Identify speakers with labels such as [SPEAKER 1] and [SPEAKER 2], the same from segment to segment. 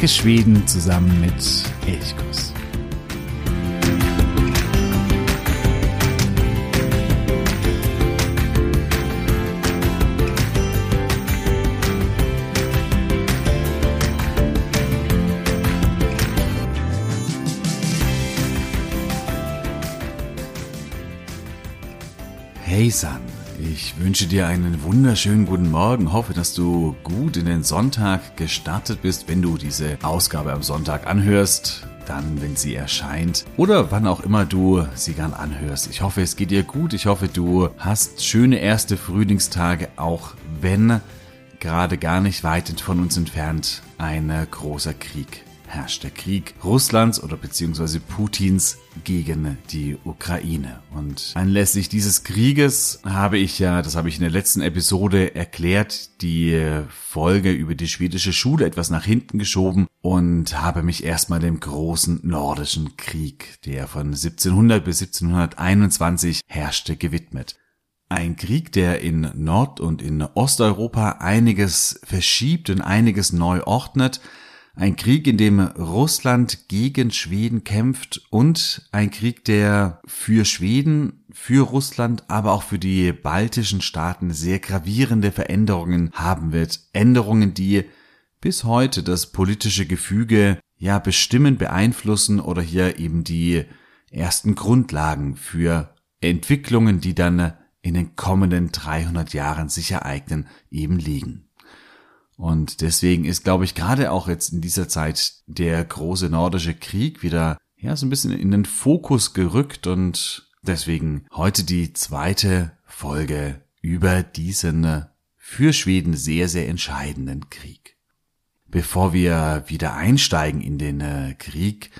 [SPEAKER 1] Entdecke Schweden zusammen mit Elchkuss. Wünsche dir einen wunderschönen guten Morgen. Hoffe, dass du gut in den Sonntag gestartet bist, wenn du diese Ausgabe am Sonntag anhörst. Dann, wenn sie erscheint oder wann auch immer du sie gern anhörst. Ich hoffe, es geht dir gut. Ich hoffe, du hast schöne erste Frühlingstage, auch wenn gerade gar nicht weit von uns entfernt ein großer Krieg herrscht der Krieg Russlands oder beziehungsweise Putins gegen die Ukraine. Und anlässlich dieses Krieges habe ich ja, das habe ich in der letzten Episode erklärt, die Folge über die schwedische Schule etwas nach hinten geschoben und habe mich erstmal dem großen nordischen Krieg, der von 1700 bis 1721 herrschte, gewidmet. Ein Krieg, der in Nord- und in Osteuropa einiges verschiebt und einiges neu ordnet, ein Krieg, in dem Russland gegen Schweden kämpft und ein Krieg, der für Schweden, für Russland, aber auch für die baltischen Staaten sehr gravierende Veränderungen haben wird. Änderungen, die bis heute das politische Gefüge ja bestimmen, beeinflussen oder hier eben die ersten Grundlagen für Entwicklungen, die dann in den kommenden 300 Jahren sich ereignen, eben liegen. Und deswegen ist, glaube ich, gerade auch jetzt in dieser Zeit der große nordische Krieg wieder, ja, so ein bisschen in den Fokus gerückt und deswegen heute die zweite Folge über diesen für Schweden sehr, sehr entscheidenden Krieg. Bevor wir wieder einsteigen in den äh, Krieg,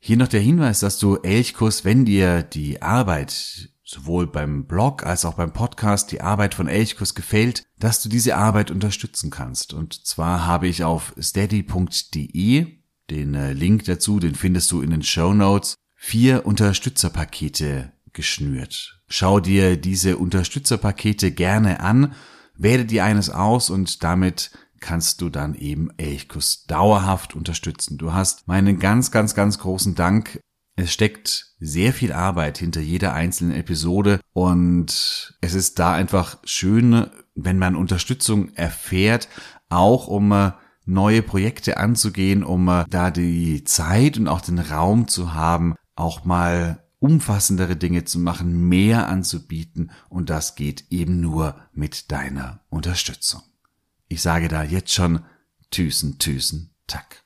[SPEAKER 1] hier noch der Hinweis, dass du Elchkuss, wenn dir die Arbeit sowohl beim Blog als auch beim Podcast die Arbeit von Elchkus gefällt, dass du diese Arbeit unterstützen kannst. Und zwar habe ich auf steady.de den äh, Link dazu, den findest du in den Show Notes, vier Unterstützerpakete geschnürt. Schau dir diese Unterstützerpakete gerne an, wähle dir eines aus und damit kannst du dann eben Elchkus dauerhaft unterstützen. Du hast meinen ganz, ganz, ganz großen Dank es steckt sehr viel Arbeit hinter jeder einzelnen Episode und es ist da einfach schön, wenn man Unterstützung erfährt, auch um äh, neue Projekte anzugehen, um äh, da die Zeit und auch den Raum zu haben, auch mal umfassendere Dinge zu machen, mehr anzubieten und das geht eben nur mit deiner Unterstützung. Ich sage da jetzt schon Tüsen, Tüsen, Tack.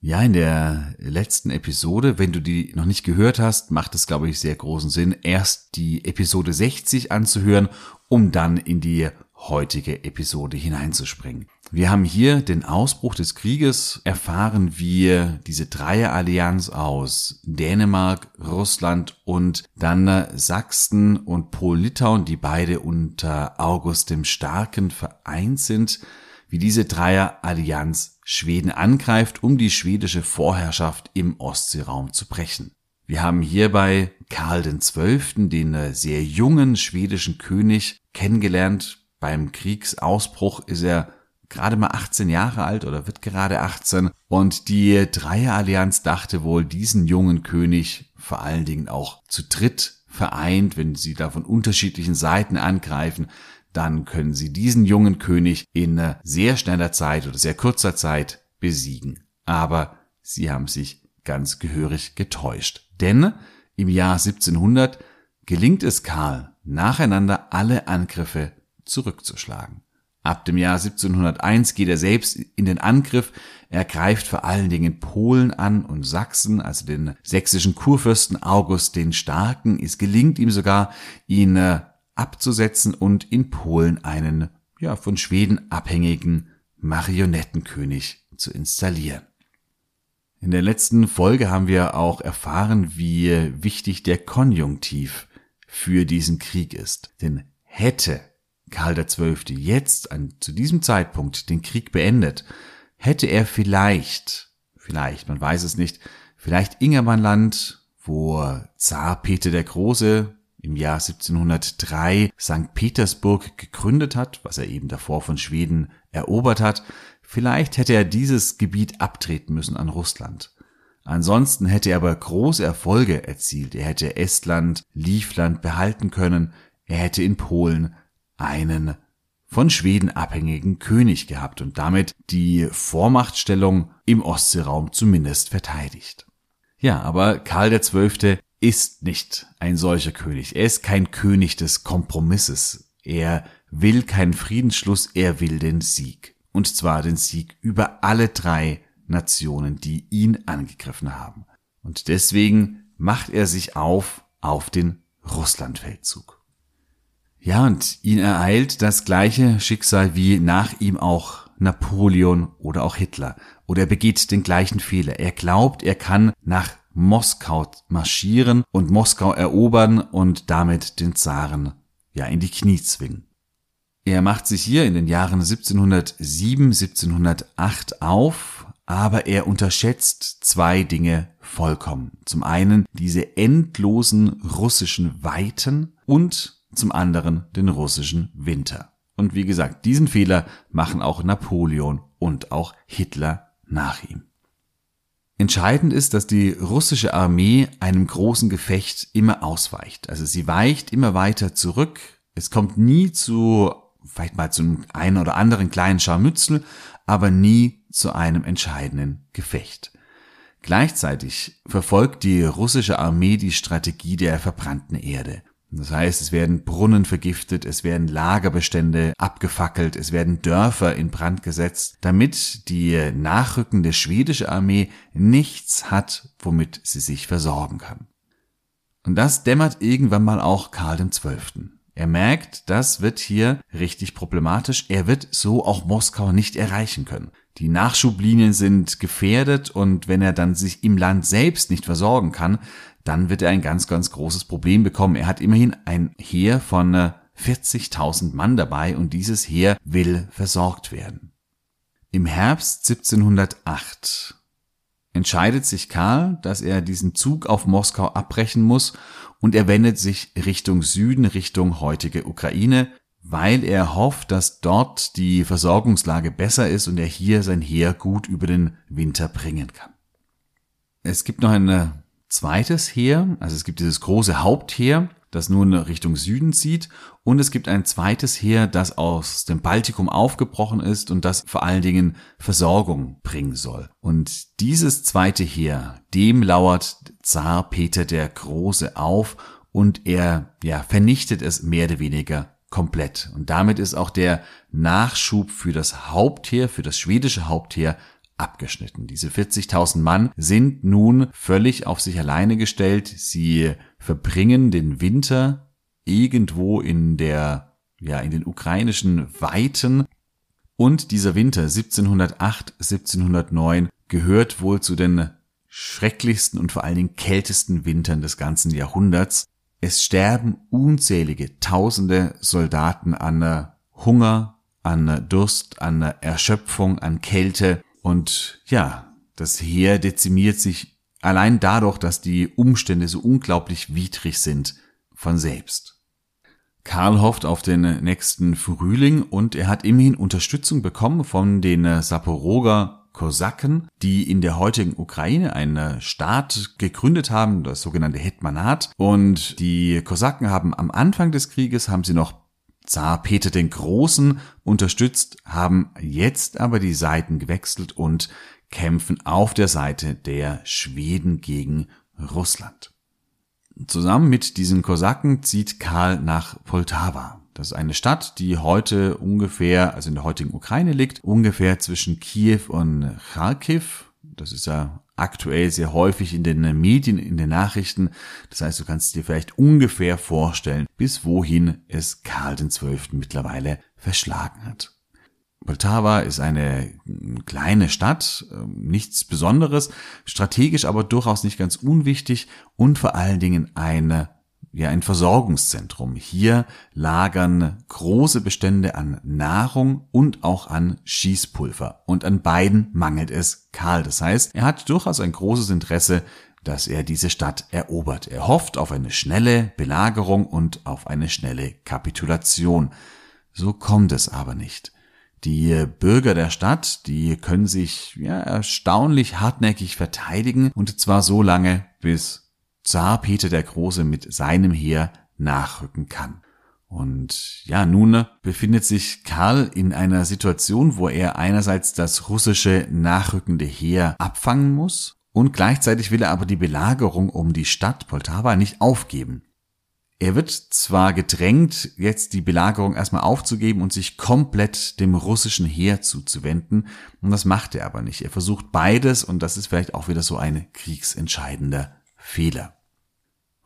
[SPEAKER 1] Ja, in der letzten Episode, wenn du die noch nicht gehört hast, macht es, glaube ich, sehr großen Sinn, erst die Episode 60 anzuhören, um dann in die heutige Episode hineinzuspringen. Wir haben hier den Ausbruch des Krieges erfahren, wie diese Dreierallianz aus Dänemark, Russland und dann Sachsen und Polen-Litauen, die beide unter August dem Starken vereint sind, wie diese Dreierallianz Schweden angreift, um die schwedische Vorherrschaft im Ostseeraum zu brechen. Wir haben hierbei Karl XII., den äh, sehr jungen schwedischen König, kennengelernt. Beim Kriegsausbruch ist er gerade mal 18 Jahre alt oder wird gerade 18 und die Dreierallianz dachte wohl, diesen jungen König vor allen Dingen auch zu dritt vereint, wenn sie da von unterschiedlichen Seiten angreifen, dann können sie diesen jungen König in äh, sehr schneller Zeit oder sehr kurzer Zeit besiegen. Aber sie haben sich ganz gehörig getäuscht. Denn im Jahr 1700 gelingt es Karl, nacheinander alle Angriffe zurückzuschlagen. Ab dem Jahr 1701 geht er selbst in den Angriff. Er greift vor allen Dingen Polen an und Sachsen, also den sächsischen Kurfürsten August den Starken. Es gelingt ihm sogar, ihn äh, abzusetzen und in Polen einen, ja, von Schweden abhängigen Marionettenkönig zu installieren. In der letzten Folge haben wir auch erfahren, wie wichtig der Konjunktiv für diesen Krieg ist. Denn hätte Karl XII. jetzt an, zu diesem Zeitpunkt den Krieg beendet, hätte er vielleicht, vielleicht, man weiß es nicht, vielleicht Ingermannland, wo Zar Peter der Große im Jahr 1703 St. Petersburg gegründet hat, was er eben davor von Schweden erobert hat, vielleicht hätte er dieses Gebiet abtreten müssen an Russland. Ansonsten hätte er aber große Erfolge erzielt. Er hätte Estland, Livland behalten können. Er hätte in Polen einen von Schweden abhängigen König gehabt und damit die Vormachtstellung im Ostseeraum zumindest verteidigt. Ja, aber Karl XII. Ist nicht ein solcher König. Er ist kein König des Kompromisses. Er will keinen Friedensschluss, er will den Sieg. Und zwar den Sieg über alle drei Nationen, die ihn angegriffen haben. Und deswegen macht er sich auf auf den Russlandfeldzug. Ja, und ihn ereilt das gleiche Schicksal wie nach ihm auch Napoleon oder auch Hitler. Oder er begeht den gleichen Fehler. Er glaubt, er kann nach Moskau marschieren und Moskau erobern und damit den Zaren ja in die Knie zwingen. Er macht sich hier in den Jahren 1707, 1708 auf, aber er unterschätzt zwei Dinge vollkommen. Zum einen diese endlosen russischen Weiten und zum anderen den russischen Winter. Und wie gesagt, diesen Fehler machen auch Napoleon und auch Hitler nach ihm. Entscheidend ist, dass die russische Armee einem großen Gefecht immer ausweicht. Also sie weicht immer weiter zurück. Es kommt nie zu, vielleicht mal zu einem einen oder anderen kleinen Scharmützel, aber nie zu einem entscheidenden Gefecht. Gleichzeitig verfolgt die russische Armee die Strategie der verbrannten Erde. Das heißt, es werden Brunnen vergiftet, es werden Lagerbestände abgefackelt, es werden Dörfer in Brand gesetzt, damit die nachrückende schwedische Armee nichts hat, womit sie sich versorgen kann. Und das dämmert irgendwann mal auch Karl XII. Er merkt, das wird hier richtig problematisch. Er wird so auch Moskau nicht erreichen können. Die Nachschublinien sind gefährdet und wenn er dann sich im Land selbst nicht versorgen kann, dann wird er ein ganz, ganz großes Problem bekommen. Er hat immerhin ein Heer von 40.000 äh, Mann dabei und dieses Heer will versorgt werden. Im Herbst 1708 entscheidet sich Karl, dass er diesen Zug auf Moskau abbrechen muss und er wendet sich Richtung Süden, Richtung heutige Ukraine, weil er hofft, dass dort die Versorgungslage besser ist und er hier sein Heer gut über den Winter bringen kann. Es gibt noch ein zweites Heer, also es gibt dieses große Hauptheer, das nun Richtung Süden zieht. Und es gibt ein zweites Heer, das aus dem Baltikum aufgebrochen ist und das vor allen Dingen Versorgung bringen soll. Und dieses zweite Heer, dem lauert Zar Peter der Große auf und er ja, vernichtet es mehr oder weniger komplett. Und damit ist auch der Nachschub für das Hauptheer, für das schwedische Hauptheer abgeschnitten. Diese 40.000 Mann sind nun völlig auf sich alleine gestellt. Sie verbringen den Winter irgendwo in der, ja, in den ukrainischen Weiten. Und dieser Winter 1708, 1709 gehört wohl zu den schrecklichsten und vor allen Dingen kältesten Wintern des ganzen Jahrhunderts. Es sterben unzählige tausende Soldaten an Hunger, an Durst, an Erschöpfung, an Kälte. Und ja, das Heer dezimiert sich allein dadurch, dass die Umstände so unglaublich widrig sind von selbst. Karl hofft auf den nächsten Frühling und er hat immerhin Unterstützung bekommen von den Saporoger Kosaken, die in der heutigen Ukraine einen Staat gegründet haben, das sogenannte Hetmanat. Und die Kosaken haben am Anfang des Krieges, haben sie noch Zar Peter den Großen unterstützt, haben jetzt aber die Seiten gewechselt und kämpfen auf der Seite der Schweden gegen Russland. Zusammen mit diesen Kosaken zieht Karl nach Poltawa. Das ist eine Stadt, die heute ungefähr, also in der heutigen Ukraine liegt, ungefähr zwischen Kiew und Kharkiv. Das ist ja aktuell sehr häufig in den Medien, in den Nachrichten. Das heißt, du kannst dir vielleicht ungefähr vorstellen, bis wohin es Karl XII. mittlerweile verschlagen hat. Poltava ist eine kleine Stadt, ähm, nichts Besonderes, strategisch aber durchaus nicht ganz unwichtig und vor allen Dingen eine ja ein Versorgungszentrum. Hier lagern große Bestände an Nahrung und auch an Schießpulver. Und an beiden mangelt es Karl. Das heißt, er hat durchaus ein großes Interesse, dass er diese Stadt erobert. Er hofft auf eine schnelle Belagerung und auf eine schnelle Kapitulation. So kommt es aber nicht. Die Bürger der Stadt, die können sich ja, erstaunlich hartnäckig verteidigen und zwar so lange, bis Zar Peter der Große mit seinem Heer nachrücken kann. Und ja, nun befindet sich Karl in einer Situation, wo er einerseits das russische nachrückende Heer abfangen muss und gleichzeitig will er aber die Belagerung um die Stadt Poltawa nicht aufgeben. Er wird zwar gedrängt, jetzt die Belagerung erstmal aufzugeben und sich komplett dem russischen Heer zuzuwenden, und das macht er aber nicht. Er versucht beides und das ist vielleicht auch wieder so ein kriegsentscheidender Fehler.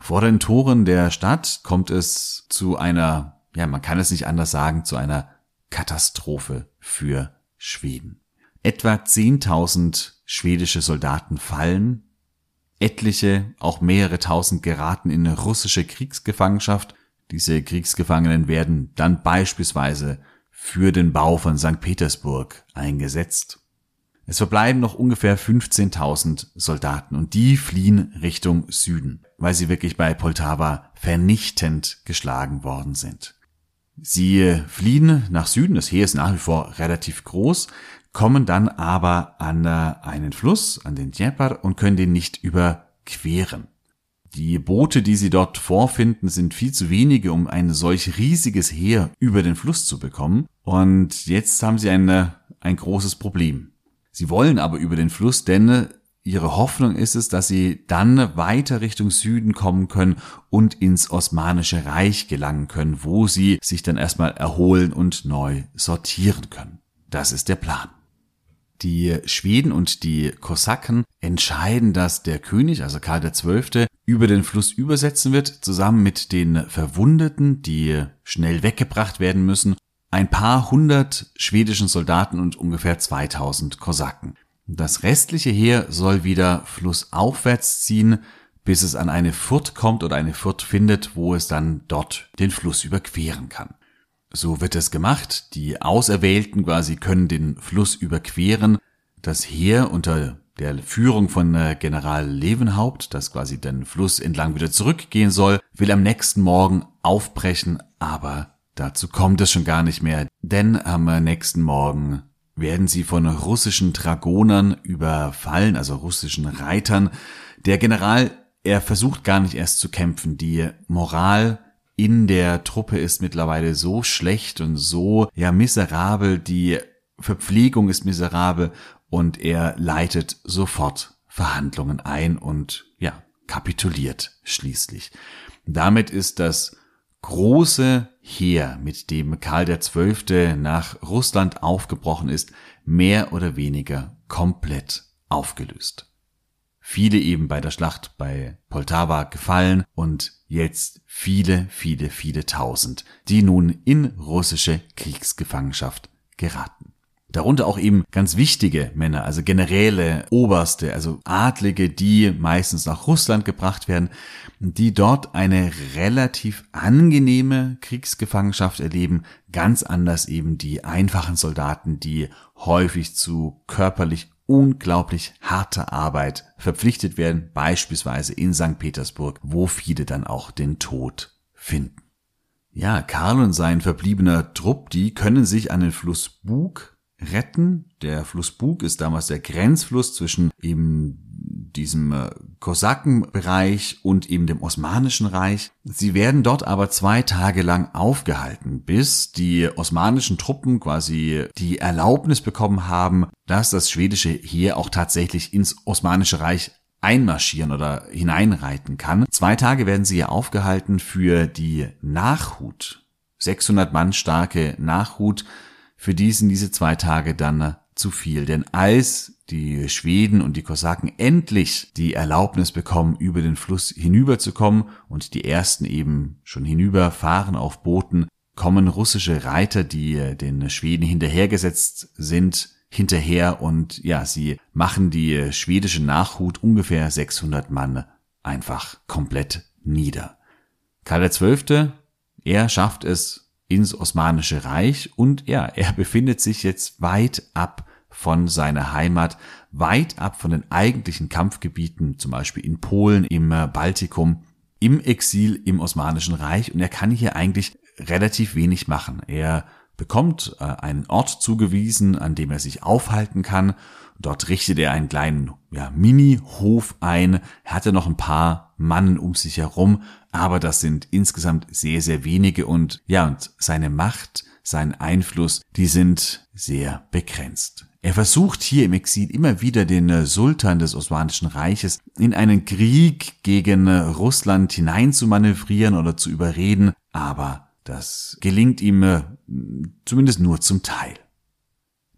[SPEAKER 1] Vor den Toren der Stadt kommt es zu einer, ja, man kann es nicht anders sagen, zu einer Katastrophe für Schweden. Etwa 10.000 schwedische Soldaten fallen, etliche, auch mehrere tausend geraten in russische Kriegsgefangenschaft. Diese Kriegsgefangenen werden dann beispielsweise für den Bau von St. Petersburg eingesetzt. Es verbleiben noch ungefähr 15.000 Soldaten und die fliehen Richtung Süden, weil sie wirklich bei Poltava vernichtend geschlagen worden sind. Sie fliehen nach Süden, das Heer ist nach wie vor relativ groß, kommen dann aber an einen Fluss, an den Dnieper und können den nicht überqueren. Die Boote, die sie dort vorfinden, sind viel zu wenige, um ein solch riesiges Heer über den Fluss zu bekommen. Und jetzt haben sie eine, ein großes Problem. Sie wollen aber über den Fluss, denn ihre Hoffnung ist es, dass sie dann weiter Richtung Süden kommen können und ins Osmanische Reich gelangen können, wo sie sich dann erstmal erholen und neu sortieren können. Das ist der Plan. Die Schweden und die Kosaken entscheiden, dass der König, also Karl XII., über den Fluss übersetzen wird, zusammen mit den Verwundeten, die schnell weggebracht werden müssen, ein paar hundert schwedischen Soldaten und ungefähr 2000 Kosaken. Das restliche Heer soll wieder flussaufwärts ziehen, bis es an eine Furt kommt oder eine Furt findet, wo es dann dort den Fluss überqueren kann. So wird es gemacht. Die Auserwählten quasi können den Fluss überqueren. Das Heer unter der Führung von äh, General Levenhaupt, das quasi den Fluss entlang wieder zurückgehen soll, will am nächsten Morgen aufbrechen, aber dazu kommt es schon gar nicht mehr, denn am nächsten Morgen werden sie von russischen Dragonern überfallen, also russischen Reitern. Der General, er versucht gar nicht erst zu kämpfen. Die Moral in der Truppe ist mittlerweile so schlecht und so ja miserabel, die Verpflegung ist miserabel und er leitet sofort Verhandlungen ein und ja, kapituliert schließlich. Damit ist das große Heer, mit dem Karl XII. nach Russland aufgebrochen ist, mehr oder weniger komplett aufgelöst viele eben bei der Schlacht bei Poltawa gefallen und jetzt viele, viele, viele tausend, die nun in russische Kriegsgefangenschaft geraten. Darunter auch eben ganz wichtige Männer, also Generäle, Oberste, also Adlige, die meistens nach Russland gebracht werden, die dort eine relativ angenehme Kriegsgefangenschaft erleben, ganz anders eben die einfachen Soldaten, die häufig zu körperlich unglaublich harte Arbeit verpflichtet werden, beispielsweise in St. Petersburg, wo viele dann auch den Tod finden. Ja, Karl und sein verbliebener Trupp, die können sich an den Fluss Bug retten. Der Fluss Bug ist damals der Grenzfluss zwischen eben diesem äh, Kosakenbereich und eben dem Osmanischen Reich. Sie werden dort aber zwei Tage lang aufgehalten, bis die osmanischen Truppen quasi die Erlaubnis bekommen haben, dass das schwedische Heer auch tatsächlich ins Osmanische Reich einmarschieren oder hineinreiten kann. Zwei Tage werden sie hier aufgehalten für die Nachhut. 600 Mann starke Nachhut für die sind diese zwei Tage dann zu viel. Denn als die Schweden und die Kosaken endlich die Erlaubnis bekommen, über den Fluss hinüberzukommen und die ersten eben schon hinüberfahren auf Booten, kommen russische Reiter, die den Schweden hinterhergesetzt sind, hinterher und ja, sie machen die schwedische Nachhut ungefähr 600 Mann einfach komplett nieder. Karl XII., er schafft es ins Osmanische Reich und ja, er befindet sich jetzt weit ab von seiner Heimat, weit ab von den eigentlichen Kampfgebieten, zum Beispiel in Polen, im äh, Baltikum, im Exil im Osmanischen Reich und er kann hier eigentlich relativ wenig machen. Er bekommt äh, einen Ort zugewiesen, an dem er sich aufhalten kann. Dort richtet er einen kleinen ja, Mini-Hof ein. Hatte noch ein paar Mannen um sich herum, aber das sind insgesamt sehr, sehr wenige und ja, und seine Macht, sein Einfluss, die sind sehr begrenzt. Er versucht hier im Exil immer wieder den äh, Sultan des Osmanischen Reiches in einen Krieg gegen äh, Russland hinein zu manövrieren oder zu überreden, aber das gelingt ihm äh, zumindest nur zum Teil.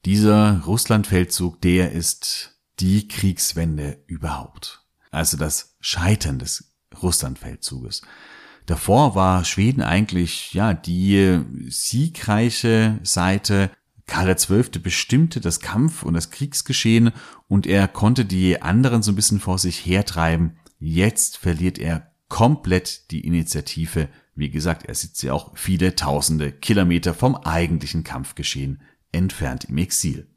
[SPEAKER 1] Dieser Russlandfeldzug, der ist die Kriegswende überhaupt. Also das Scheitern des Russlandfeldzuges. Davor war Schweden eigentlich, ja, die siegreiche Seite. Karl XII. bestimmte das Kampf- und das Kriegsgeschehen und er konnte die anderen so ein bisschen vor sich hertreiben. Jetzt verliert er komplett die Initiative wie gesagt, er sitzt ja auch viele tausende Kilometer vom eigentlichen Kampfgeschehen entfernt im Exil.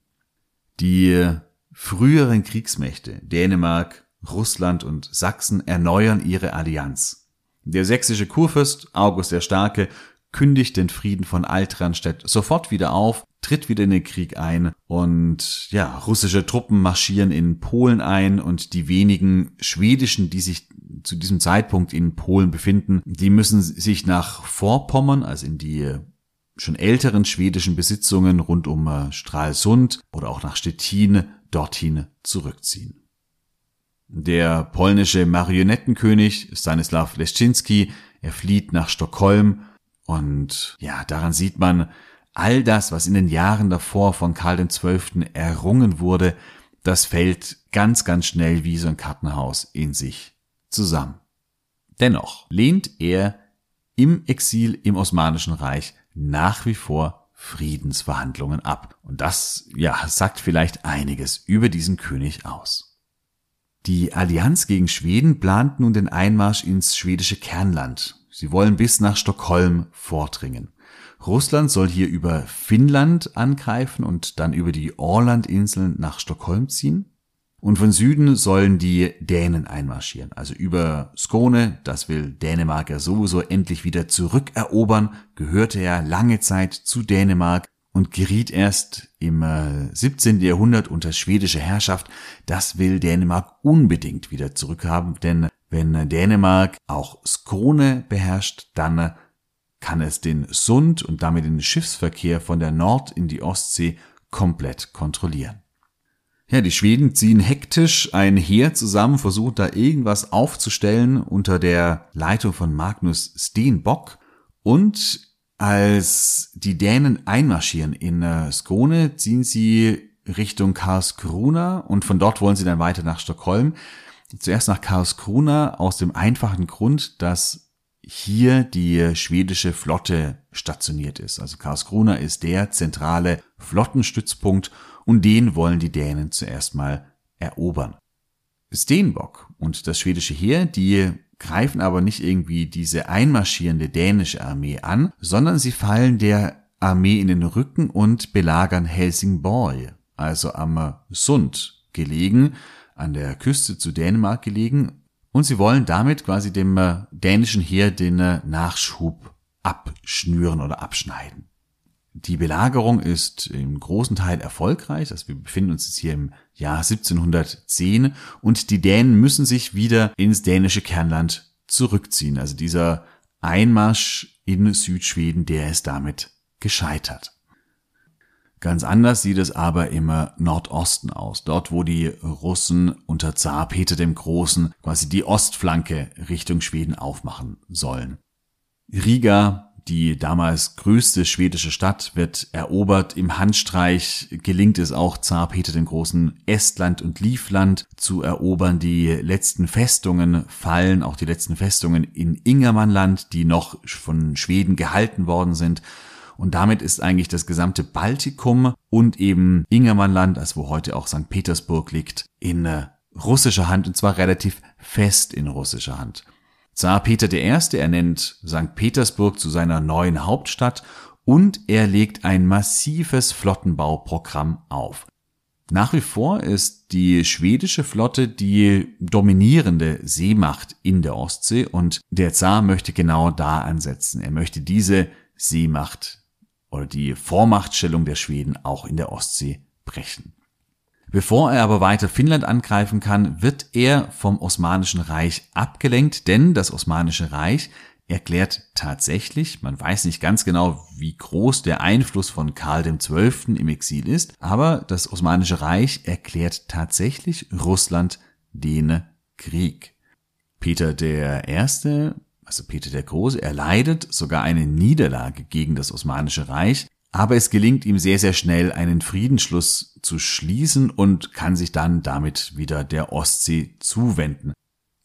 [SPEAKER 1] Die früheren Kriegsmächte Dänemark, Russland und Sachsen erneuern ihre Allianz. Der sächsische Kurfürst August der Starke kündigt den Frieden von Altranstedt sofort wieder auf, tritt wieder in den Krieg ein und ja, russische Truppen marschieren in Polen ein und die wenigen schwedischen, die sich zu diesem Zeitpunkt in Polen befinden, die müssen sich nach Vorpommern, also in die schon älteren schwedischen Besitzungen rund um äh, Stralsund oder auch nach Stettin dorthin zurückziehen. Der polnische Marionettenkönig Stanislaw Leszczynski, er flieht nach Stockholm und ja, daran sieht man, all das, was in den Jahren davor von Karl XII. errungen wurde, das fällt ganz, ganz schnell wie so ein Kartenhaus in sich zusammen. Dennoch lehnt er im Exil im Osmanischen Reich nach wie vor Friedensverhandlungen ab. Und das, ja, sagt vielleicht einiges über diesen König aus. Die Allianz gegen Schweden plant nun den Einmarsch ins schwedische Kernland. Sie wollen bis nach Stockholm vordringen. Russland soll hier über Finnland angreifen und dann über die Orlandinseln nach Stockholm ziehen. Und von Süden sollen die Dänen einmarschieren. Also über Skone, das will Dänemark ja sowieso endlich wieder zurückerobern, gehörte ja lange Zeit zu Dänemark und geriet erst im 17. Äh, Jahrhundert unter schwedische Herrschaft. Das will Dänemark unbedingt wieder zurückhaben, denn wenn Dänemark auch Skone beherrscht, dann kann es den Sund und damit den Schiffsverkehr von der Nord in die Ostsee komplett kontrollieren. Ja, die Schweden ziehen hektisch ein Heer zusammen, versuchen da irgendwas aufzustellen unter der Leitung von Magnus Steenbock. Und als die Dänen einmarschieren in äh, Skone, ziehen sie Richtung Karlskrona und von dort wollen sie dann weiter nach Stockholm. Zuerst nach Karlskrona aus dem einfachen Grund, dass hier die schwedische Flotte stationiert ist. Also Karlskrona ist der zentrale Flottenstützpunkt und den wollen die Dänen zuerst mal erobern. Steenbock und das schwedische Heer, die greifen aber nicht irgendwie diese einmarschierende dänische Armee an, sondern sie fallen der Armee in den Rücken und belagern Helsingborg, also am Sund gelegen, an der Küste zu Dänemark gelegen, und sie wollen damit quasi dem dänischen Heer den Nachschub abschnüren oder abschneiden. Die Belagerung ist im großen Teil erfolgreich. Also wir befinden uns jetzt hier im Jahr 1710 und die Dänen müssen sich wieder ins dänische Kernland zurückziehen. Also dieser Einmarsch in Südschweden, der ist damit gescheitert. Ganz anders sieht es aber im Nordosten aus. Dort, wo die Russen unter Zar Peter dem Großen quasi die Ostflanke Richtung Schweden aufmachen sollen. Riga die damals größte schwedische Stadt wird erobert. Im Handstreich gelingt es auch Zar Peter den Großen Estland und Livland zu erobern. Die letzten Festungen fallen, auch die letzten Festungen in Ingermannland, die noch von Schweden gehalten worden sind. Und damit ist eigentlich das gesamte Baltikum und eben Ingermannland, also wo heute auch St. Petersburg liegt, in äh, russischer Hand und zwar relativ fest in russischer Hand. Zar Peter I. ernennt St. Petersburg zu seiner neuen Hauptstadt und er legt ein massives Flottenbauprogramm auf. Nach wie vor ist die schwedische Flotte die dominierende Seemacht in der Ostsee und der Zar möchte genau da ansetzen. Er möchte diese Seemacht oder die Vormachtstellung der Schweden auch in der Ostsee brechen. Bevor er aber weiter Finnland angreifen kann, wird er vom Osmanischen Reich abgelenkt, denn das Osmanische Reich erklärt tatsächlich, man weiß nicht ganz genau, wie groß der Einfluss von Karl XII. im Exil ist, aber das Osmanische Reich erklärt tatsächlich Russland den Krieg. Peter der Erste, also Peter der Große, erleidet sogar eine Niederlage gegen das Osmanische Reich, aber es gelingt ihm sehr, sehr schnell, einen Friedensschluss zu schließen und kann sich dann damit wieder der Ostsee zuwenden.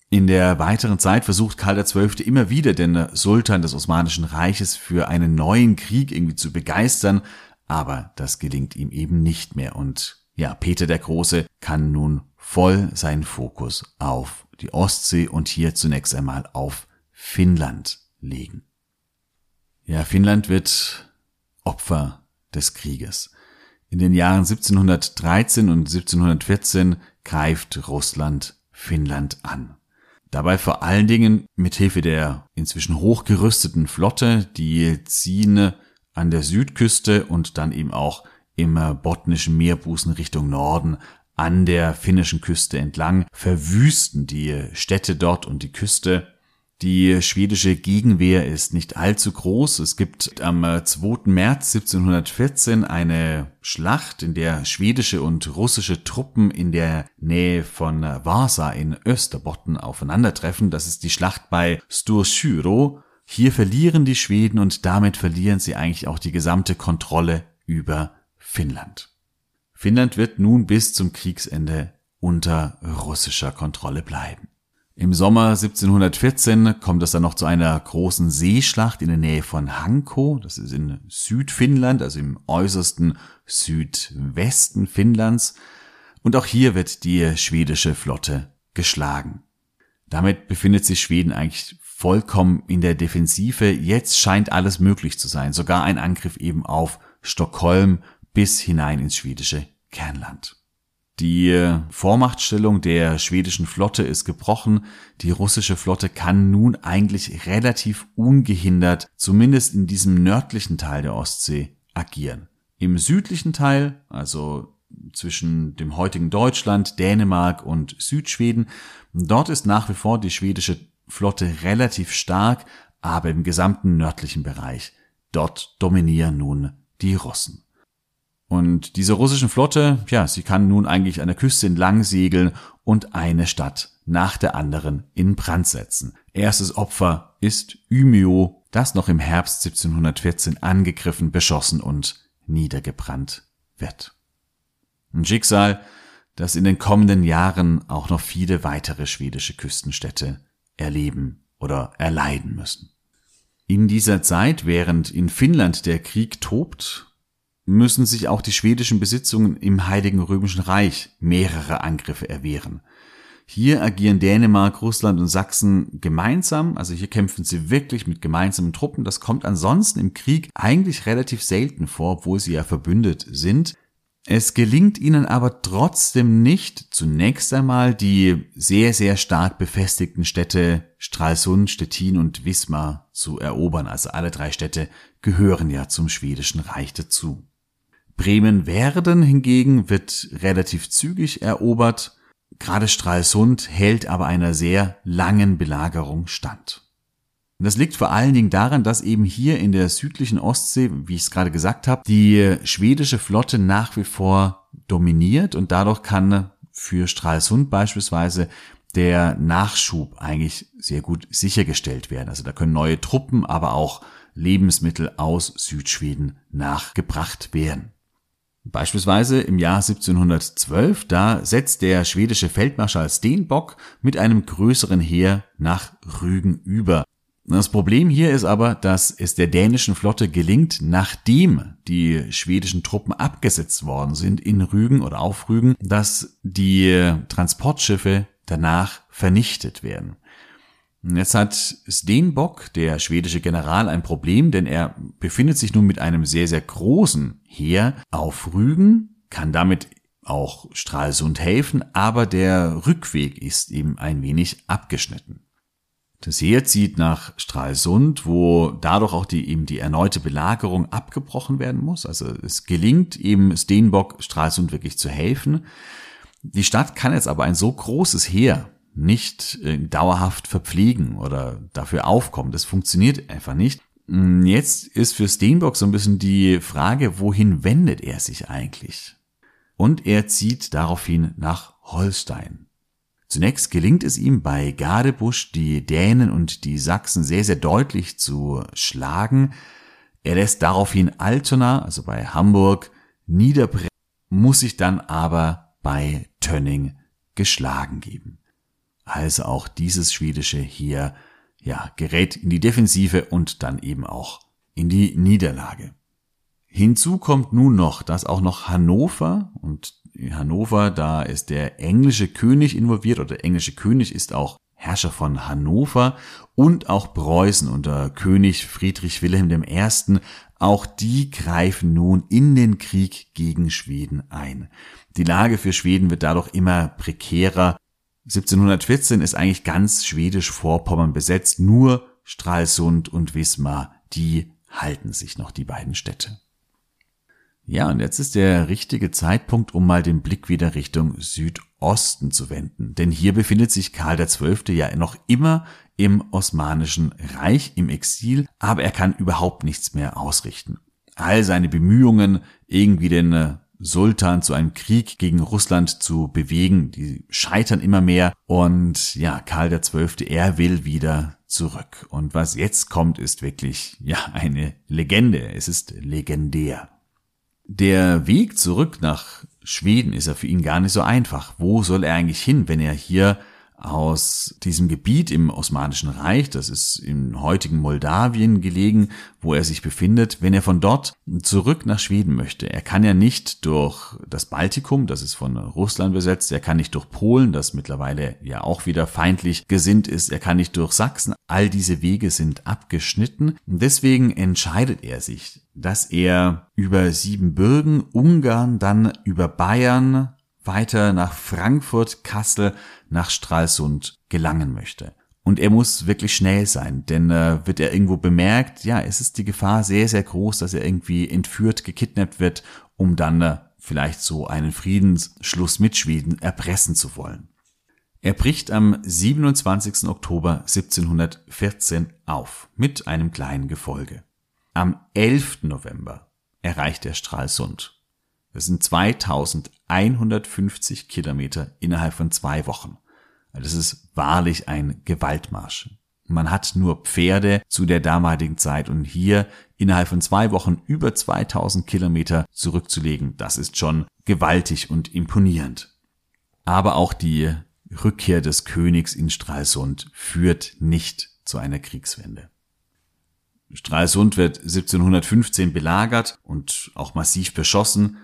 [SPEAKER 1] In der weiteren Zeit versucht Karl XII. immer wieder den Sultan des Osmanischen Reiches für einen neuen Krieg irgendwie zu begeistern, aber das gelingt ihm eben nicht mehr und ja, Peter der Große kann nun voll seinen Fokus auf die Ostsee und hier zunächst einmal auf Finnland legen. Ja, Finnland wird Opfer des Krieges. In den Jahren 1713 und 1714 greift Russland Finnland an. Dabei vor allen Dingen mit Hilfe der inzwischen hochgerüsteten Flotte, die ziehen an der Südküste und dann eben auch im botnischen Meerbusen Richtung Norden an der finnischen Küste entlang, verwüsten die Städte dort und die Küste die schwedische Gegenwehr ist nicht allzu groß. Es gibt am 2. März 1714 eine Schlacht, in der schwedische und russische Truppen in der Nähe von Vasa in Österbotten aufeinandertreffen. Das ist die Schlacht bei Stursyro. Hier verlieren die Schweden und damit verlieren sie eigentlich auch die gesamte Kontrolle über Finnland. Finnland wird nun bis zum Kriegsende unter russischer Kontrolle bleiben. Im Sommer 1714 kommt es dann noch zu einer großen Seeschlacht in der Nähe von Hanko. Das ist in Südfinnland, also im äußersten Südwesten Finnlands. Und auch hier wird die schwedische Flotte geschlagen. Damit befindet sich Schweden eigentlich vollkommen in der Defensive. Jetzt scheint alles möglich zu sein. Sogar ein Angriff eben auf Stockholm bis hinein ins schwedische Kernland. Die Vormachtstellung der schwedischen Flotte ist gebrochen. Die russische Flotte kann nun eigentlich relativ ungehindert, zumindest in diesem nördlichen Teil der Ostsee, agieren. Im südlichen Teil, also zwischen dem heutigen Deutschland, Dänemark und Südschweden, dort ist nach wie vor die schwedische Flotte relativ stark, aber im gesamten nördlichen Bereich, dort dominieren nun die Russen. Und diese russischen Flotte, ja, sie kann nun eigentlich an der Küste entlang segeln und eine Stadt nach der anderen in Brand setzen. Erstes Opfer ist Ymeo, das noch im Herbst 1714 angegriffen, beschossen und niedergebrannt wird. Ein Schicksal, das in den kommenden Jahren auch noch viele weitere schwedische Küstenstädte erleben oder erleiden müssen. In dieser Zeit, während in Finnland der Krieg tobt müssen sich auch die schwedischen Besitzungen im Heiligen Römischen Reich mehrere Angriffe erwehren. Hier agieren Dänemark, Russland und Sachsen gemeinsam, also hier kämpfen sie wirklich mit gemeinsamen Truppen. Das kommt ansonsten im Krieg eigentlich relativ selten vor, obwohl sie ja verbündet sind. Es gelingt ihnen aber trotzdem nicht, zunächst einmal die sehr, sehr stark befestigten Städte Stralsund, Stettin und Wismar zu erobern. Also alle drei Städte gehören ja zum schwedischen Reich dazu. Bremen-Werden hingegen wird relativ zügig erobert. Gerade Stralsund hält aber einer sehr langen Belagerung stand. Und das liegt vor allen Dingen daran, dass eben hier in der südlichen Ostsee, wie ich es gerade gesagt habe, die schwedische Flotte nach wie vor dominiert und dadurch kann für Stralsund beispielsweise der Nachschub eigentlich sehr gut sichergestellt werden. Also da können neue Truppen, aber auch Lebensmittel aus Südschweden nachgebracht werden. Beispielsweise im Jahr 1712, da setzt der schwedische Feldmarschall Stenbock mit einem größeren Heer nach Rügen über. Das Problem hier ist aber, dass es der dänischen Flotte gelingt, nachdem die schwedischen Truppen abgesetzt worden sind in Rügen oder auf Rügen, dass die Transportschiffe danach vernichtet werden. Jetzt hat Stenbock, der schwedische General, ein Problem, denn er befindet sich nun mit einem sehr, sehr großen Heer auf Rügen, kann damit auch Stralsund helfen, aber der Rückweg ist eben ein wenig abgeschnitten. Das Heer zieht nach Stralsund, wo dadurch auch die, eben die erneute Belagerung abgebrochen werden muss. Also es gelingt eben Steenbock Stralsund wirklich zu helfen. Die Stadt kann jetzt aber ein so großes Heer nicht äh, dauerhaft verpflegen oder dafür aufkommen. Das funktioniert einfach nicht. Hm, jetzt ist für Steenbock so ein bisschen die Frage, wohin wendet er sich eigentlich? Und er zieht daraufhin nach Holstein. Zunächst gelingt es ihm bei Gadebusch die Dänen und die Sachsen sehr, sehr deutlich zu schlagen. Er lässt daraufhin Altona, also bei Hamburg, niederbrennen, muss sich dann aber bei Tönning geschlagen geben. Also auch dieses schwedische hier, ja, gerät in die Defensive und dann eben auch in die Niederlage. Hinzu kommt nun noch, dass auch noch Hannover und Hannover, da ist der englische König involviert oder der englische König ist auch Herrscher von Hannover und auch Preußen unter König Friedrich Wilhelm I. Auch die greifen nun in den Krieg gegen Schweden ein. Die Lage für Schweden wird dadurch immer prekärer. 1714 ist eigentlich ganz schwedisch Vorpommern besetzt, nur Stralsund und Wismar, die halten sich noch die beiden Städte. Ja, und jetzt ist der richtige Zeitpunkt, um mal den Blick wieder Richtung Südosten zu wenden. Denn hier befindet sich Karl XII. ja noch immer im Osmanischen Reich im Exil, aber er kann überhaupt nichts mehr ausrichten. All seine Bemühungen, irgendwie den äh, Sultan zu einem Krieg gegen Russland zu bewegen, die scheitern immer mehr und ja, Karl XII., er will wieder zurück. Und was jetzt kommt, ist wirklich, ja, eine Legende. Es ist legendär. Der Weg zurück nach Schweden ist ja für ihn gar nicht so einfach. Wo soll er eigentlich hin, wenn er hier aus diesem Gebiet im Osmanischen Reich, das ist im heutigen Moldawien gelegen, wo er sich befindet, wenn er von dort zurück nach Schweden möchte. Er kann ja nicht durch das Baltikum, das ist von Russland besetzt, er kann nicht durch Polen, das mittlerweile ja auch wieder feindlich gesinnt ist, er kann nicht durch Sachsen, all diese Wege sind abgeschnitten. deswegen entscheidet er sich, dass er über Siebenbürgen, Ungarn, dann über Bayern, weiter nach Frankfurt, Kassel, nach Stralsund gelangen möchte. Und er muss wirklich schnell sein, denn äh, wird er irgendwo bemerkt, ja, es ist die Gefahr sehr, sehr groß, dass er irgendwie entführt, gekidnappt wird, um dann äh, vielleicht so einen Friedensschluss mit Schweden erpressen zu wollen. Er bricht am 27. Oktober 1714 auf mit einem kleinen Gefolge. Am 11. November erreicht er Stralsund. Das sind 2150 Kilometer innerhalb von zwei Wochen. Das ist wahrlich ein Gewaltmarsch. Man hat nur Pferde zu der damaligen Zeit und hier innerhalb von zwei Wochen über 2000 Kilometer zurückzulegen, das ist schon gewaltig und imponierend. Aber auch die Rückkehr des Königs in Stralsund führt nicht zu einer Kriegswende. Stralsund wird 1715 belagert und auch massiv beschossen.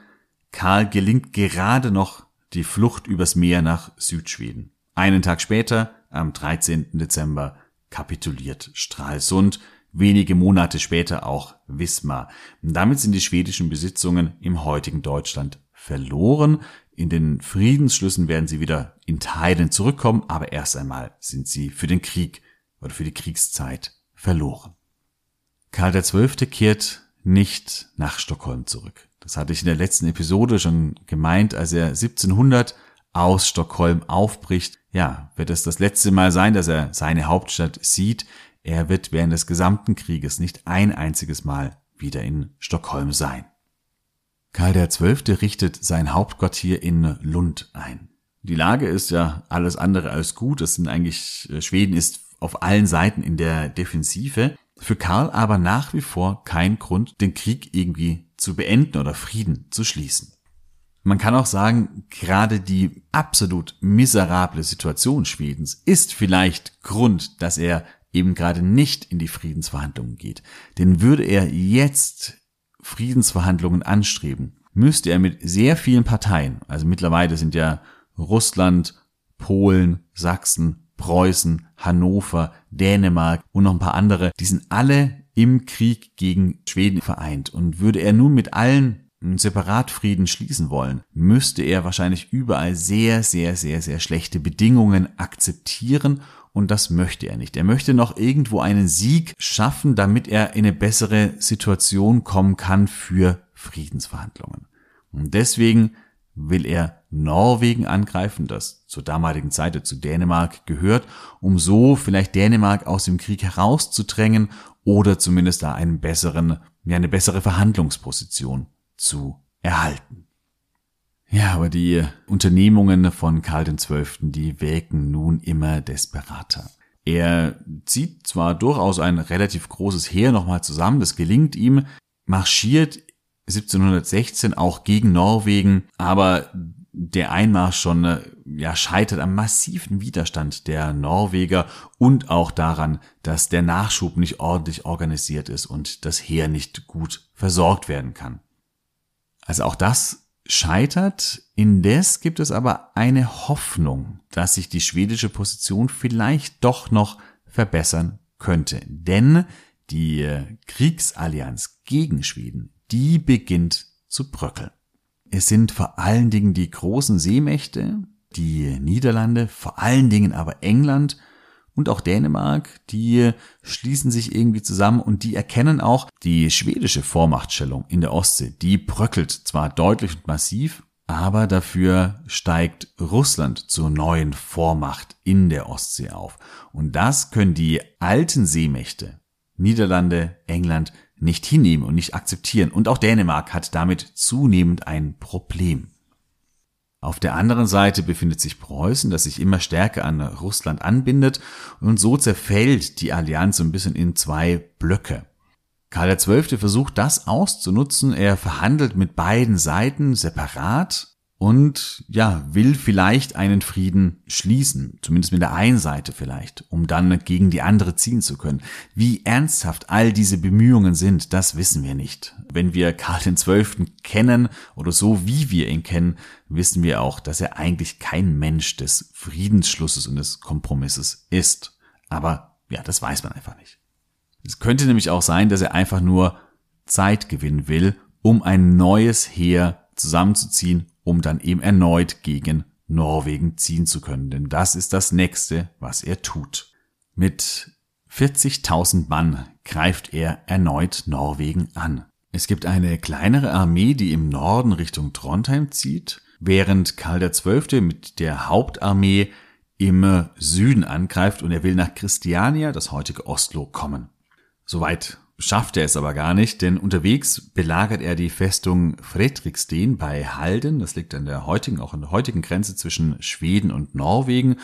[SPEAKER 1] Karl gelingt gerade noch die Flucht übers Meer nach Südschweden. Einen Tag später, am 13. Dezember, kapituliert Stralsund, wenige Monate später auch Wismar. Damit sind die schwedischen Besitzungen im heutigen Deutschland verloren. In den Friedensschlüssen werden sie wieder in Teilen zurückkommen, aber erst einmal sind sie für den Krieg oder für die Kriegszeit verloren. Karl XII. kehrt nicht nach Stockholm zurück. Das hatte ich in der letzten Episode schon gemeint, als er 1700 aus Stockholm aufbricht. Ja, wird es das letzte Mal sein, dass er seine Hauptstadt sieht. Er wird während des gesamten Krieges nicht ein einziges Mal wieder in Stockholm sein. Karl XII. richtet sein Hauptquartier in Lund ein. Die Lage ist ja alles andere als gut. Es sind eigentlich, äh, Schweden ist auf allen Seiten in der Defensive. Für Karl aber nach wie vor kein Grund, den Krieg irgendwie zu beenden oder Frieden zu schließen. Man kann auch sagen, gerade die absolut miserable Situation Schwedens ist vielleicht Grund, dass er eben gerade nicht in die Friedensverhandlungen geht. Denn würde er jetzt Friedensverhandlungen anstreben, müsste er mit sehr vielen Parteien, also mittlerweile sind ja Russland, Polen, Sachsen, Preußen, Hannover, Dänemark und noch ein paar andere, die sind alle im Krieg gegen Schweden vereint. Und würde er nun mit allen einen Separatfrieden schließen wollen, müsste er wahrscheinlich überall sehr, sehr, sehr, sehr schlechte Bedingungen akzeptieren und das möchte er nicht. Er möchte noch irgendwo einen Sieg schaffen, damit er in eine bessere Situation kommen kann für Friedensverhandlungen. Und deswegen will er Norwegen angreifen, das zur damaligen Zeit zu Dänemark gehört, um so vielleicht Dänemark aus dem Krieg herauszudrängen oder zumindest da einen besseren, ja, eine bessere Verhandlungsposition zu erhalten. Ja, aber die Unternehmungen von Karl XII., die wägen nun immer desperater. Er zieht zwar durchaus ein relativ großes Heer nochmal zusammen, das gelingt ihm, marschiert 1716 auch gegen Norwegen, aber der Einmarsch schon äh, ja scheitert am massiven Widerstand der Norweger und auch daran, dass der Nachschub nicht ordentlich organisiert ist und das Heer nicht gut versorgt werden kann. Also auch das scheitert. Indes gibt es aber eine Hoffnung, dass sich die schwedische Position vielleicht doch noch verbessern könnte. Denn die äh, Kriegsallianz gegen Schweden die beginnt zu bröckeln. Es sind vor allen Dingen die großen Seemächte, die Niederlande, vor allen Dingen aber England und auch Dänemark, die schließen sich irgendwie zusammen und die erkennen auch die schwedische Vormachtstellung in der Ostsee. Die bröckelt zwar deutlich und massiv, aber dafür steigt Russland zur neuen Vormacht in der Ostsee auf. Und das können die alten Seemächte, Niederlande, England, nicht hinnehmen und nicht akzeptieren. Und auch Dänemark hat damit zunehmend ein Problem. Auf der anderen Seite befindet sich Preußen, das sich immer stärker an Russland anbindet und so zerfällt die Allianz so ein bisschen in zwei Blöcke. Karl XII. versucht das auszunutzen, er verhandelt mit beiden Seiten separat und ja, will vielleicht einen Frieden schließen, zumindest mit der einen Seite vielleicht, um dann gegen die andere ziehen zu können. Wie ernsthaft all diese Bemühungen sind, das wissen wir nicht. Wenn wir Karl XII. kennen oder so wie wir ihn kennen, wissen wir auch, dass er eigentlich kein Mensch des Friedensschlusses und des Kompromisses ist. Aber ja, das weiß man einfach nicht. Es könnte nämlich auch sein, dass er einfach nur Zeit gewinnen will, um ein neues Heer zusammenzuziehen um dann eben erneut gegen Norwegen ziehen zu können. Denn das ist das nächste, was er tut. Mit 40.000 Mann greift er erneut Norwegen an. Es gibt eine kleinere Armee, die im Norden Richtung Trondheim zieht, während Karl XII. mit der Hauptarmee im Süden angreift und er will nach Christiania, das heutige Oslo, kommen. Soweit schafft er es aber gar nicht, denn unterwegs belagert er die Festung Fredriksten bei Halden. Das liegt an der heutigen, auch an der heutigen Grenze zwischen Schweden und Norwegen.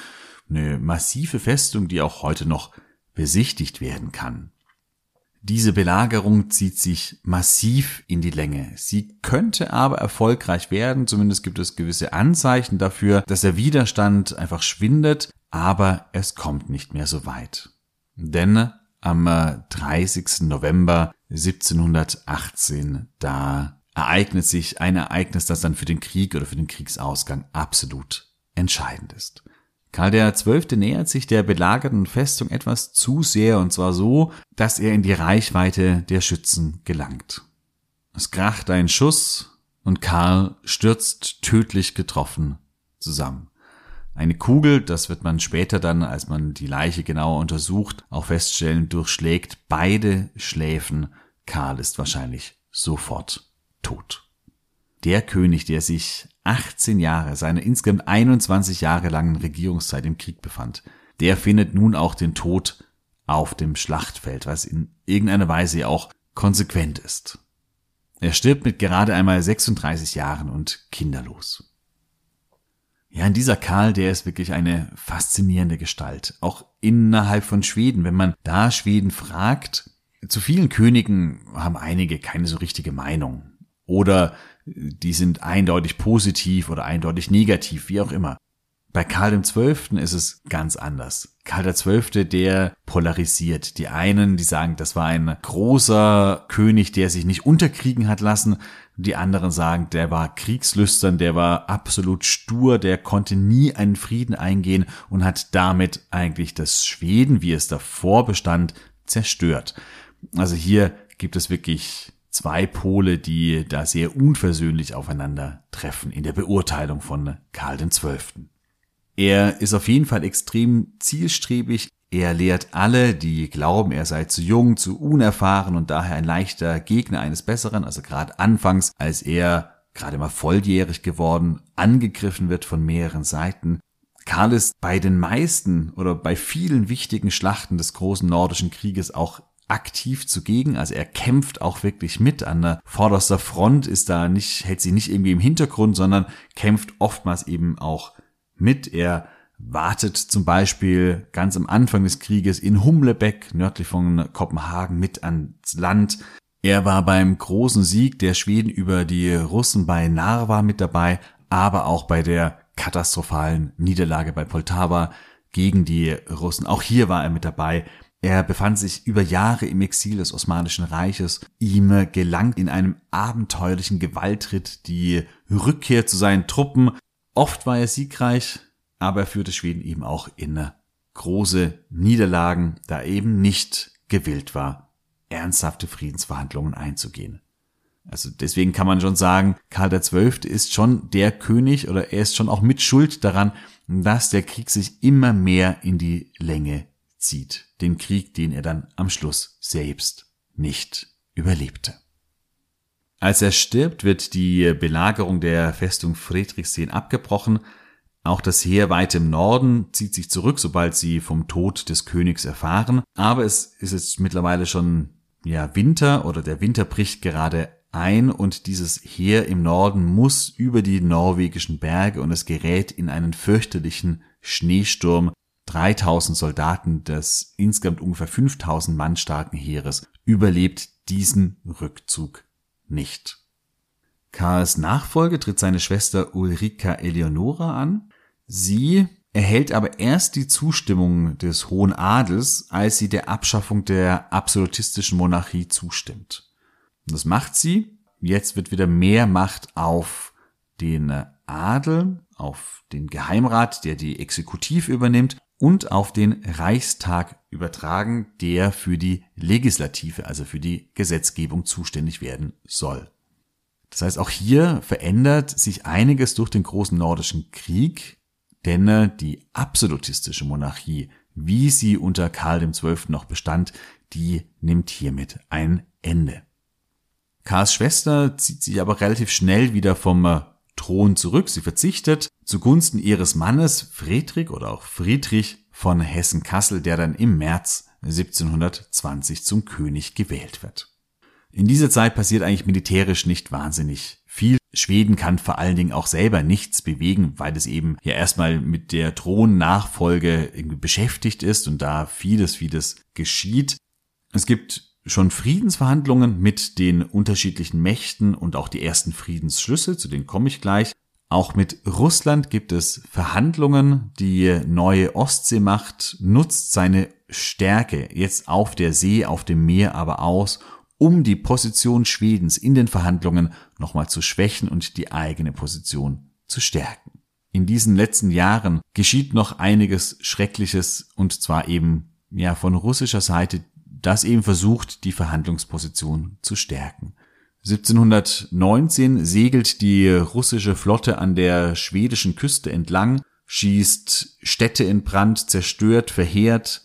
[SPEAKER 1] Eine massive Festung, die auch heute noch besichtigt werden kann. Diese Belagerung zieht sich massiv in die Länge. Sie könnte aber erfolgreich werden, zumindest gibt es gewisse Anzeichen dafür, dass der Widerstand einfach schwindet, aber es kommt nicht mehr so weit. Denn am 30. Äh, November 1718. Da ereignet sich ein Ereignis, das dann für den Krieg oder für den Kriegsausgang absolut entscheidend ist. Karl der Zwölfte nähert sich der belagerten Festung etwas zu sehr und zwar so, dass er in die Reichweite der Schützen gelangt. Es kracht ein Schuss und Karl stürzt tödlich getroffen zusammen. Eine Kugel, das wird man später dann, als man die Leiche genauer untersucht, auch feststellen, durchschlägt beide Schläfen. Karl ist wahrscheinlich sofort tot. Der König, der sich 18 Jahre, seine insgesamt 21 Jahre langen Regierungszeit im Krieg befand, der findet nun auch den Tod auf dem Schlachtfeld, was in irgendeiner Weise auch konsequent ist. Er stirbt mit gerade einmal 36 Jahren und kinderlos. Ja, dieser Karl, der ist wirklich eine faszinierende Gestalt. Auch innerhalb von Schweden, wenn man da Schweden fragt, zu vielen Königen haben einige keine so richtige Meinung. Oder die sind eindeutig positiv oder eindeutig negativ, wie auch immer. Bei Karl XII. ist es ganz anders. Karl XII., der polarisiert. Die einen, die sagen, das war ein großer König, der sich nicht unterkriegen hat lassen. Die anderen sagen, der war kriegslüstern, der war absolut stur, der konnte nie einen Frieden eingehen und hat damit eigentlich das Schweden, wie es davor bestand, zerstört. Also hier gibt es wirklich zwei Pole, die da sehr unversöhnlich aufeinander treffen in der Beurteilung von Karl XII. Er ist auf jeden Fall extrem zielstrebig. Er lehrt alle, die glauben, er sei zu jung, zu unerfahren und daher ein leichter Gegner eines Besseren, also gerade anfangs, als er gerade mal volljährig geworden, angegriffen wird von mehreren Seiten. Karl ist bei den meisten oder bei vielen wichtigen Schlachten des großen nordischen Krieges auch aktiv zugegen, also er kämpft auch wirklich mit an der vorderster Front, ist da nicht, hält sich nicht irgendwie im Hintergrund, sondern kämpft oftmals eben auch mit. Er wartet zum Beispiel ganz am Anfang des Krieges in Humlebeck, nördlich von Kopenhagen, mit ans Land. Er war beim großen Sieg der Schweden über die Russen bei Narva mit dabei, aber auch bei der katastrophalen Niederlage bei Poltava gegen die Russen. Auch hier war er mit dabei. Er befand sich über Jahre im Exil des Osmanischen Reiches. Ihm gelang in einem abenteuerlichen Gewaltritt die Rückkehr zu seinen Truppen. Oft war er siegreich, aber er führte Schweden eben auch in große Niederlagen, da eben nicht gewillt war, ernsthafte Friedensverhandlungen einzugehen. Also deswegen kann man schon sagen, Karl XII. ist schon der König oder er ist schon auch mit Schuld daran, dass der Krieg sich immer mehr in die Länge zieht, den Krieg, den er dann am Schluss selbst nicht überlebte. Als er stirbt, wird die Belagerung der Festung Friedrichsthal abgebrochen. Auch das Heer weit im Norden zieht sich zurück, sobald sie vom Tod des Königs erfahren. Aber es ist jetzt mittlerweile schon ja Winter oder der Winter bricht gerade ein und dieses Heer im Norden muss über die norwegischen Berge und es gerät in einen fürchterlichen Schneesturm, 3000 Soldaten des insgesamt ungefähr 5000 Mann starken Heeres überlebt diesen Rückzug nicht. Karls Nachfolge tritt seine Schwester Ulrika Eleonora an. Sie erhält aber erst die Zustimmung des Hohen Adels, als sie der Abschaffung der absolutistischen Monarchie zustimmt. Und das macht sie. Jetzt wird wieder mehr Macht auf den Adel, auf den Geheimrat, der die Exekutiv übernimmt und auf den Reichstag übertragen, der für die Legislative, also für die Gesetzgebung zuständig werden soll. Das heißt, auch hier verändert sich einiges durch den großen nordischen Krieg, denn die absolutistische Monarchie, wie sie unter Karl XII. noch bestand, die nimmt hiermit ein Ende. Karls Schwester zieht sich aber relativ schnell wieder vom Thron zurück. Sie verzichtet zugunsten ihres Mannes Friedrich oder auch Friedrich von Hessen-Kassel, der dann im März 1720 zum König gewählt wird. In dieser Zeit passiert eigentlich militärisch nicht wahnsinnig viel. Schweden kann vor allen Dingen auch selber nichts bewegen, weil es eben ja erstmal mit der Thronnachfolge beschäftigt ist und da vieles, vieles geschieht. Es gibt schon Friedensverhandlungen mit den unterschiedlichen Mächten und auch die ersten Friedensschlüsse, zu denen komme ich gleich. Auch mit Russland gibt es Verhandlungen. Die neue Ostseemacht nutzt seine Stärke jetzt auf der See, auf dem Meer aber aus, um die Position Schwedens in den Verhandlungen nochmal zu schwächen und die eigene Position zu stärken. In diesen letzten Jahren geschieht noch einiges Schreckliches und zwar eben ja von russischer Seite das eben versucht, die Verhandlungsposition zu stärken. 1719 segelt die russische Flotte an der schwedischen Küste entlang, schießt Städte in Brand, zerstört, verheert.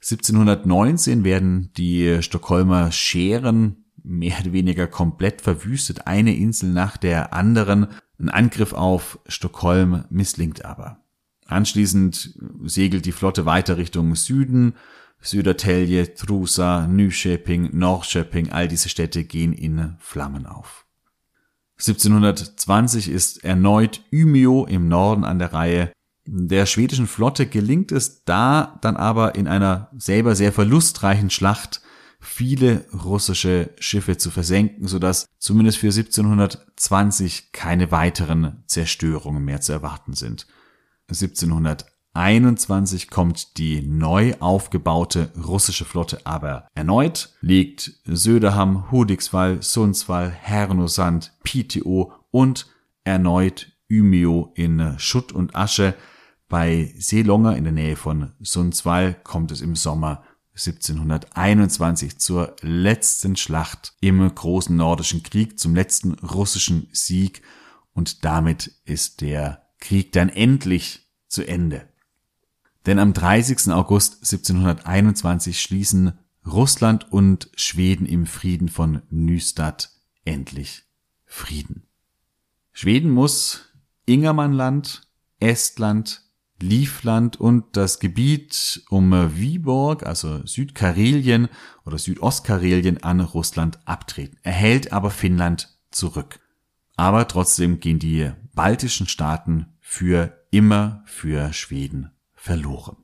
[SPEAKER 1] 1719 werden die Stockholmer Scheren mehr oder weniger komplett verwüstet, eine Insel nach der anderen. Ein Angriff auf Stockholm misslingt aber. Anschließend segelt die Flotte weiter Richtung Süden, Södertälje, Trusa, Nyköping, Norrköping, all diese Städte gehen in Flammen auf. 1720 ist erneut Umeå im Norden an der Reihe. Der schwedischen Flotte gelingt es da dann aber in einer selber sehr verlustreichen Schlacht viele russische Schiffe zu versenken, sodass zumindest für 1720 keine weiteren Zerstörungen mehr zu erwarten sind. 1700 21 kommt die neu aufgebaute russische Flotte aber erneut, legt Söderham, Hudiksvall, Sundsvall, Hernosand, Piteå und erneut Umeå in Schutt und Asche. Bei Seelonger in der Nähe von Sundsvall kommt es im Sommer 1721 zur letzten Schlacht im großen nordischen Krieg, zum letzten russischen Sieg und damit ist der Krieg dann endlich zu Ende. Denn am 30. August 1721 schließen Russland und Schweden im Frieden von Nystad endlich Frieden. Schweden muss Ingermannland, Estland, Livland und das Gebiet um Viborg, also Südkarelien oder Südostkarelien an Russland abtreten, erhält aber Finnland zurück. Aber trotzdem gehen die baltischen Staaten für immer für Schweden verloren.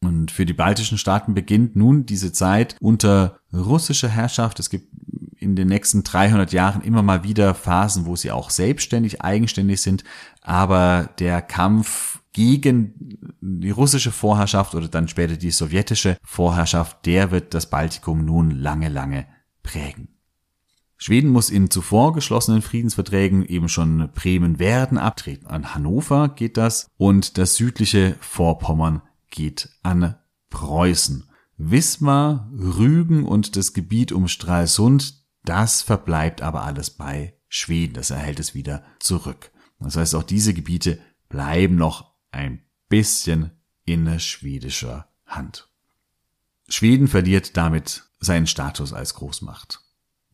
[SPEAKER 1] Und für die baltischen Staaten beginnt nun diese Zeit unter russischer Herrschaft. Es gibt in den nächsten 300 Jahren immer mal wieder Phasen, wo sie auch selbstständig, eigenständig sind. Aber der Kampf gegen die russische Vorherrschaft oder dann später die sowjetische Vorherrschaft, der wird das Baltikum nun lange, lange prägen. Schweden muss in zuvor geschlossenen Friedensverträgen eben schon Bremen-Werden abtreten. An Hannover geht das und das südliche Vorpommern geht an Preußen. Wismar, Rügen und das Gebiet um Stralsund, das verbleibt aber alles bei Schweden. Das erhält es wieder zurück. Das heißt, auch diese Gebiete bleiben noch ein bisschen in schwedischer Hand. Schweden verliert damit seinen Status als Großmacht.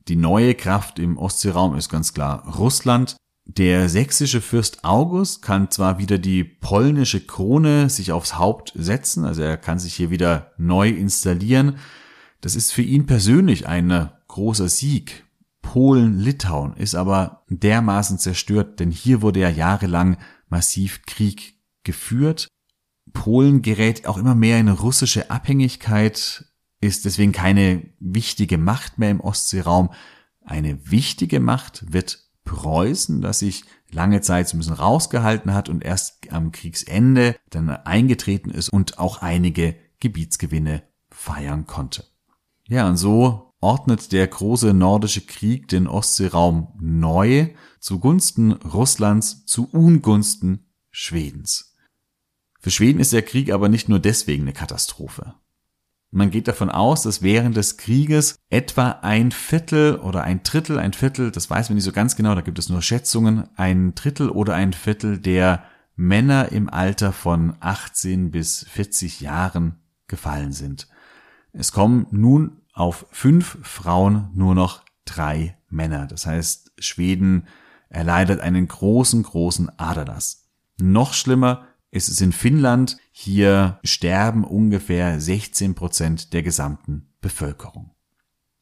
[SPEAKER 1] Die neue Kraft im Ostseeraum ist ganz klar Russland. Der sächsische Fürst August kann zwar wieder die polnische Krone sich aufs Haupt setzen, also er kann sich hier wieder neu installieren. Das ist für ihn persönlich ein großer Sieg. Polen-Litauen ist aber dermaßen zerstört, denn hier wurde ja jahrelang massiv Krieg geführt. Polen gerät auch immer mehr in russische Abhängigkeit ist deswegen keine wichtige Macht mehr im Ostseeraum. Eine wichtige Macht wird Preußen, das sich lange Zeit so ein bisschen rausgehalten hat und erst am Kriegsende dann eingetreten ist und auch einige Gebietsgewinne feiern konnte. Ja, und so ordnet der große nordische Krieg den Ostseeraum neu zugunsten Russlands, zu Ungunsten Schwedens. Für Schweden ist der Krieg aber nicht nur deswegen eine Katastrophe. Man geht davon aus, dass während des Krieges etwa ein Viertel oder ein Drittel, ein Viertel, das weiß man nicht so ganz genau, da gibt es nur Schätzungen, ein Drittel oder ein Viertel der Männer im Alter von 18 bis 40 Jahren gefallen sind. Es kommen nun auf fünf Frauen nur noch drei Männer. Das heißt, Schweden erleidet einen großen, großen Aderlass. Noch schlimmer, ist es in Finnland. Hier sterben ungefähr 16 Prozent der gesamten Bevölkerung.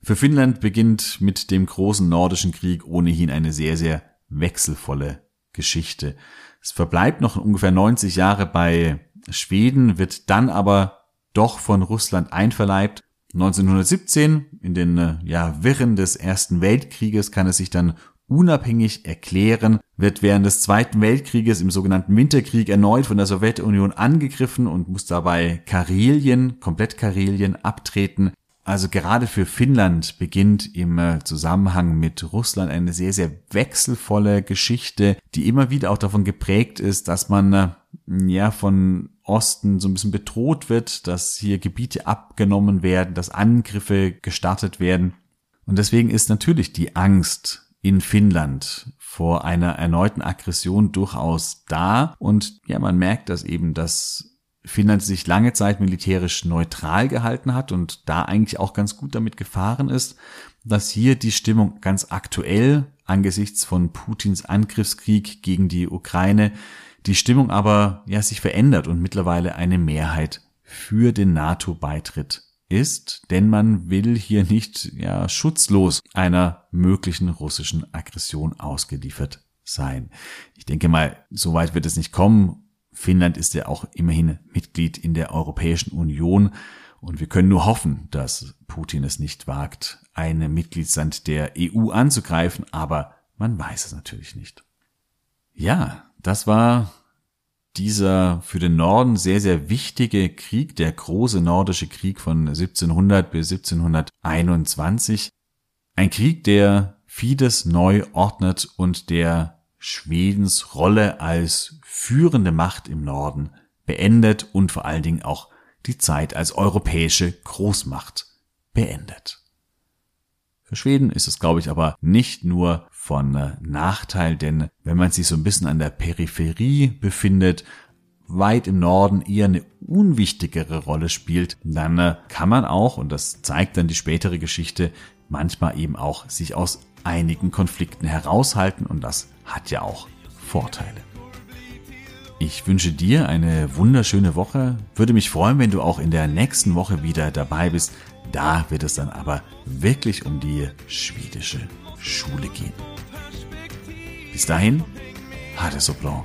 [SPEAKER 1] Für Finnland beginnt mit dem großen nordischen Krieg ohnehin eine sehr, sehr wechselvolle Geschichte. Es verbleibt noch ungefähr 90 Jahre bei Schweden, wird dann aber doch von Russland einverleibt. 1917, in den äh, ja, Wirren des Ersten Weltkrieges, kann es sich dann unabhängig erklären, wird während des Zweiten Weltkrieges im sogenannten Winterkrieg erneut von der Sowjetunion angegriffen und muss dabei Karelien, komplett Karelien abtreten. Also gerade für Finnland beginnt im äh, Zusammenhang mit Russland eine sehr, sehr wechselvolle Geschichte, die immer wieder auch davon geprägt ist, dass man äh, ja von Osten so ein bisschen bedroht wird, dass hier Gebiete abgenommen werden, dass Angriffe gestartet werden. Und deswegen ist natürlich die Angst in Finnland vor einer erneuten Aggression durchaus da. Und ja, man merkt, dass eben das Finnland sich lange Zeit militärisch neutral gehalten hat und da eigentlich auch ganz gut damit gefahren ist, dass hier die Stimmung ganz aktuell angesichts von Putins Angriffskrieg gegen die Ukraine die Stimmung aber ja sich verändert und mittlerweile eine Mehrheit für den NATO-Beitritt ist, denn man will hier nicht ja schutzlos einer möglichen russischen Aggression ausgeliefert sein. Ich denke mal, so weit wird es nicht kommen. Finnland ist ja auch immerhin Mitglied in der Europäischen Union und wir können nur hoffen, dass Putin es nicht wagt, eine Mitgliedsland der EU anzugreifen, aber man weiß es natürlich nicht. Ja, das war dieser für den Norden sehr, sehr wichtige Krieg, der große nordische Krieg von 1700 bis 1721. Ein Krieg, der Fides neu ordnet und der Schwedens Rolle als führende Macht im Norden beendet und vor allen Dingen auch die Zeit als europäische Großmacht beendet. Für Schweden ist es, glaube ich, aber nicht nur von äh, Nachteil, denn wenn man sich so ein bisschen an der Peripherie befindet, weit im Norden eher eine unwichtigere Rolle spielt, dann äh, kann man auch, und das zeigt dann die spätere Geschichte, manchmal eben auch sich aus einigen Konflikten heraushalten und das hat ja auch Vorteile. Ich wünsche dir eine wunderschöne Woche. Würde mich freuen, wenn du auch in der nächsten Woche wieder dabei bist. Da wird es dann aber wirklich um die schwedische Schule gehen. Bis dahin, ha det så bra.